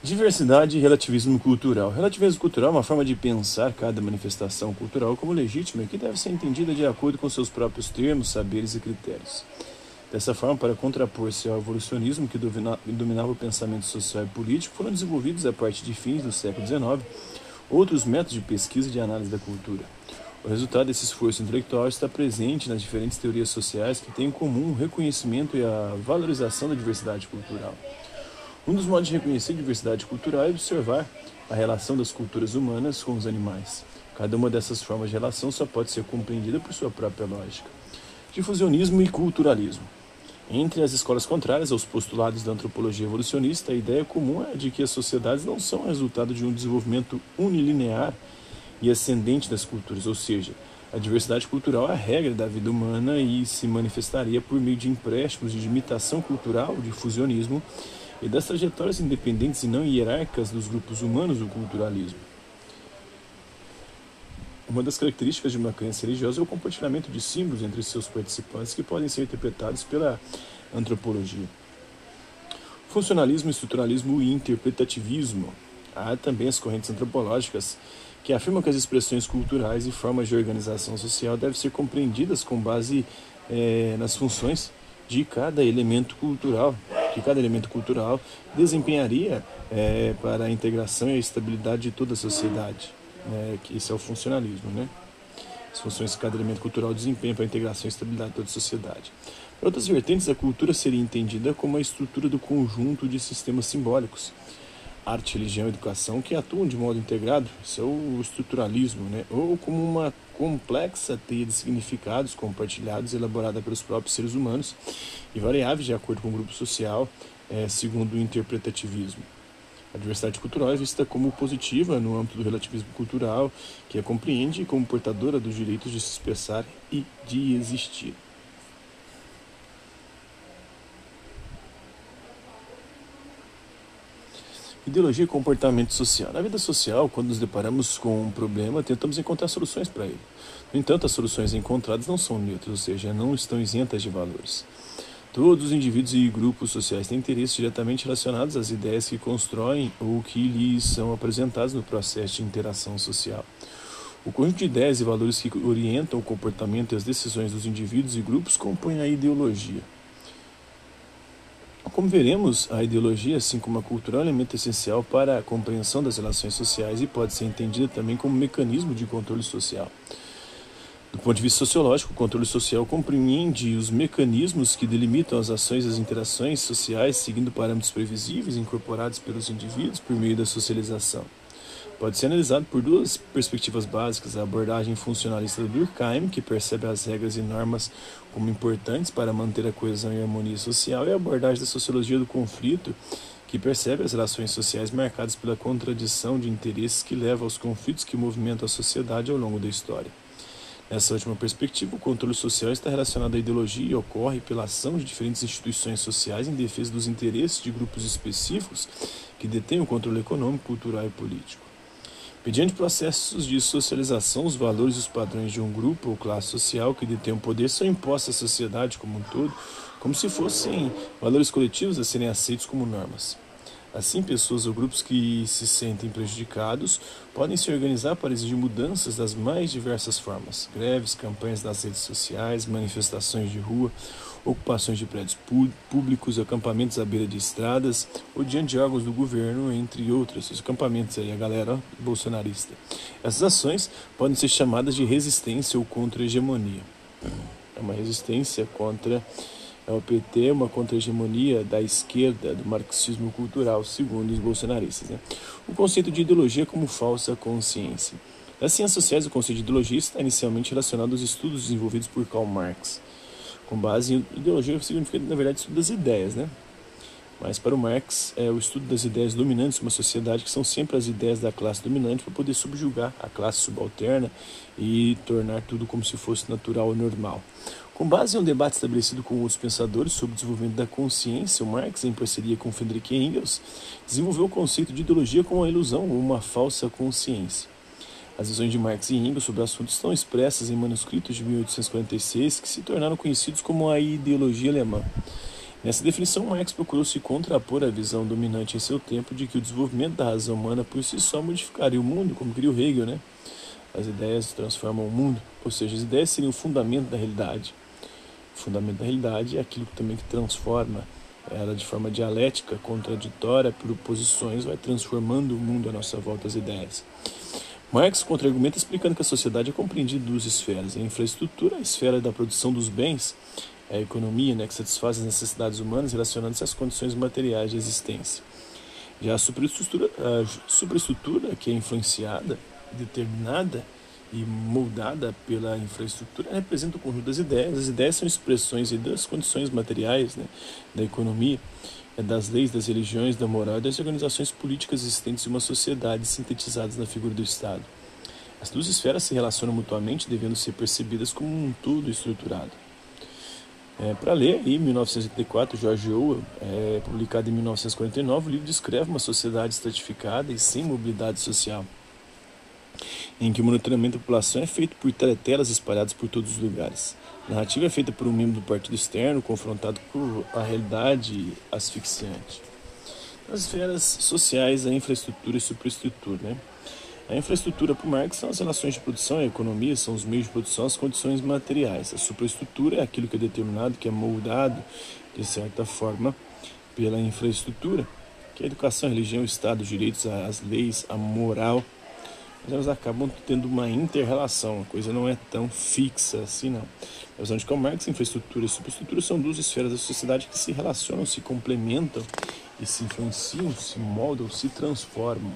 Diversidade e relativismo cultural. Relativismo cultural é uma forma de pensar cada manifestação cultural como legítima e que deve ser entendida de acordo com seus próprios termos, saberes e critérios. Dessa forma, para contrapor-se ao evolucionismo que dominava o pensamento social e político, foram desenvolvidos a partir de fins do século XIX outros métodos de pesquisa e de análise da cultura. O resultado desse esforço intelectual está presente nas diferentes teorias sociais que têm em comum o reconhecimento e a valorização da diversidade cultural. Um dos modos de reconhecer diversidade cultural é observar a relação das culturas humanas com os animais. Cada uma dessas formas de relação só pode ser compreendida por sua própria lógica. Difusionismo e culturalismo. Entre as escolas contrárias aos postulados da antropologia evolucionista, a ideia comum é de que as sociedades não são resultado de um desenvolvimento unilinear e ascendente das culturas, ou seja, a diversidade cultural é a regra da vida humana e se manifestaria por meio de empréstimos de imitação cultural, de e das trajetórias independentes e não hierárquicas dos grupos humanos do culturalismo. Uma das características de uma crença religiosa é o compartilhamento de símbolos entre seus participantes que podem ser interpretados pela antropologia. Funcionalismo, estruturalismo e interpretativismo. Há também as correntes antropológicas que afirmam que as expressões culturais e formas de organização social devem ser compreendidas com base é, nas funções de cada elemento cultural que cada elemento cultural desempenharia é, para a integração e a estabilidade de toda a sociedade. Né? Que esse é o funcionalismo, né? As funções que cada elemento cultural desempenha para a integração e estabilidade de toda a sociedade. Para outras vertentes, a cultura seria entendida como a estrutura do conjunto de sistemas simbólicos, arte, religião educação que atuam de modo integrado, isso é o estruturalismo, né? ou como uma complexa teia de significados compartilhados elaborada pelos próprios seres humanos e variáveis de acordo com o grupo social, é, segundo o interpretativismo. A diversidade cultural é vista como positiva no âmbito do relativismo cultural, que a compreende como portadora dos direitos de se expressar e de existir. Ideologia e comportamento social. Na vida social, quando nos deparamos com um problema, tentamos encontrar soluções para ele. No entanto, as soluções encontradas não são neutras, ou seja, não estão isentas de valores. Todos os indivíduos e grupos sociais têm interesses diretamente relacionados às ideias que constroem ou que lhes são apresentadas no processo de interação social. O conjunto de ideias e valores que orientam o comportamento e as decisões dos indivíduos e grupos compõe a ideologia. Como veremos, a ideologia, assim como a cultura, é um elemento essencial para a compreensão das relações sociais e pode ser entendida também como um mecanismo de controle social. Do ponto de vista sociológico, o controle social compreende os mecanismos que delimitam as ações e as interações sociais seguindo parâmetros previsíveis incorporados pelos indivíduos por meio da socialização. Pode ser analisado por duas perspectivas básicas: a abordagem funcionalista do Durkheim, que percebe as regras e normas como importantes para manter a coesão e a harmonia social, e a abordagem da sociologia do conflito, que percebe as relações sociais marcadas pela contradição de interesses que leva aos conflitos que movimentam a sociedade ao longo da história. Nessa última perspectiva, o controle social está relacionado à ideologia e ocorre pela ação de diferentes instituições sociais em defesa dos interesses de grupos específicos que detêm o controle econômico, cultural e político. Mediante processos de socialização, os valores e os padrões de um grupo ou classe social que detém o poder são impostos à sociedade como um todo, como se fossem valores coletivos a serem aceitos como normas. Assim, pessoas ou grupos que se sentem prejudicados podem se organizar para exigir mudanças das mais diversas formas: greves, campanhas nas redes sociais, manifestações de rua, ocupações de prédios públicos, acampamentos à beira de estradas ou diante de órgãos do governo, entre outros. Os acampamentos aí, a galera bolsonarista. Essas ações podem ser chamadas de resistência ou contra-hegemonia. É uma resistência contra o PT, uma contra-hegemonia da esquerda, do marxismo cultural, segundo os bolsonaristas. Né? O conceito de ideologia como falsa consciência. Nas ciências sociais, o conceito de ideologia está inicialmente relacionado aos estudos desenvolvidos por Karl Marx com base em ideologia significa, na verdade, estudo das ideias, né? Mas para o Marx, é o estudo das ideias dominantes de uma sociedade, que são sempre as ideias da classe dominante, para poder subjugar a classe subalterna e tornar tudo como se fosse natural e normal. Com base em um debate estabelecido com outros pensadores sobre o desenvolvimento da consciência, Marx, em parceria com Friedrich Engels, desenvolveu o conceito de ideologia como uma ilusão ou uma falsa consciência. As visões de Marx e Engels sobre o assunto estão expressas em manuscritos de 1846 que se tornaram conhecidos como a ideologia alemã. Nessa definição, Marx procurou se contrapor à visão dominante em seu tempo de que o desenvolvimento da razão humana por si só modificaria o mundo, como queria o Hegel, né? As ideias transformam o mundo, ou seja, as ideias seriam o fundamento da realidade. O fundamento da realidade é aquilo também que transforma ela de forma dialética, contraditória, por oposições, vai transformando o mundo à nossa volta, as ideias. Marx contra-argumenta explicando que a sociedade é compreendida em duas esferas. A infraestrutura, a esfera da produção dos bens, a economia, né, que satisfaz as necessidades humanas relacionando-se às condições materiais de existência. Já a superestrutura, a superestrutura que é influenciada, determinada e moldada pela infraestrutura, representa o conjunto das ideias. As ideias são expressões das condições materiais né, da economia, é das leis, das religiões, da moral e das organizações políticas existentes em uma sociedade sintetizadas na figura do Estado. As duas esferas se relacionam mutuamente, devendo ser percebidas como um todo estruturado. É, Para ler, em 1984, George Orwell, é, publicado em 1949, o livro descreve uma sociedade estratificada e sem mobilidade social, em que o monitoramento da população é feito por teletelas espalhadas por todos os lugares. A narrativa é feita por um membro do partido externo, confrontado com a realidade asfixiante. Nas esferas sociais, a infraestrutura e superestrutura. Né? A infraestrutura para o Marx são as relações de produção, a economia são os meios de produção, as condições materiais. A superestrutura é aquilo que é determinado, que é moldado, de certa forma, pela infraestrutura, que é a educação, a religião, o Estado, os direitos, as leis, a moral, mas elas acabam tendo uma inter-relação, a coisa não é tão fixa assim não. A visão de Karl Marx, infraestrutura e superestrutura são duas esferas da sociedade que se relacionam, se complementam e se influenciam, se moldam, se transformam.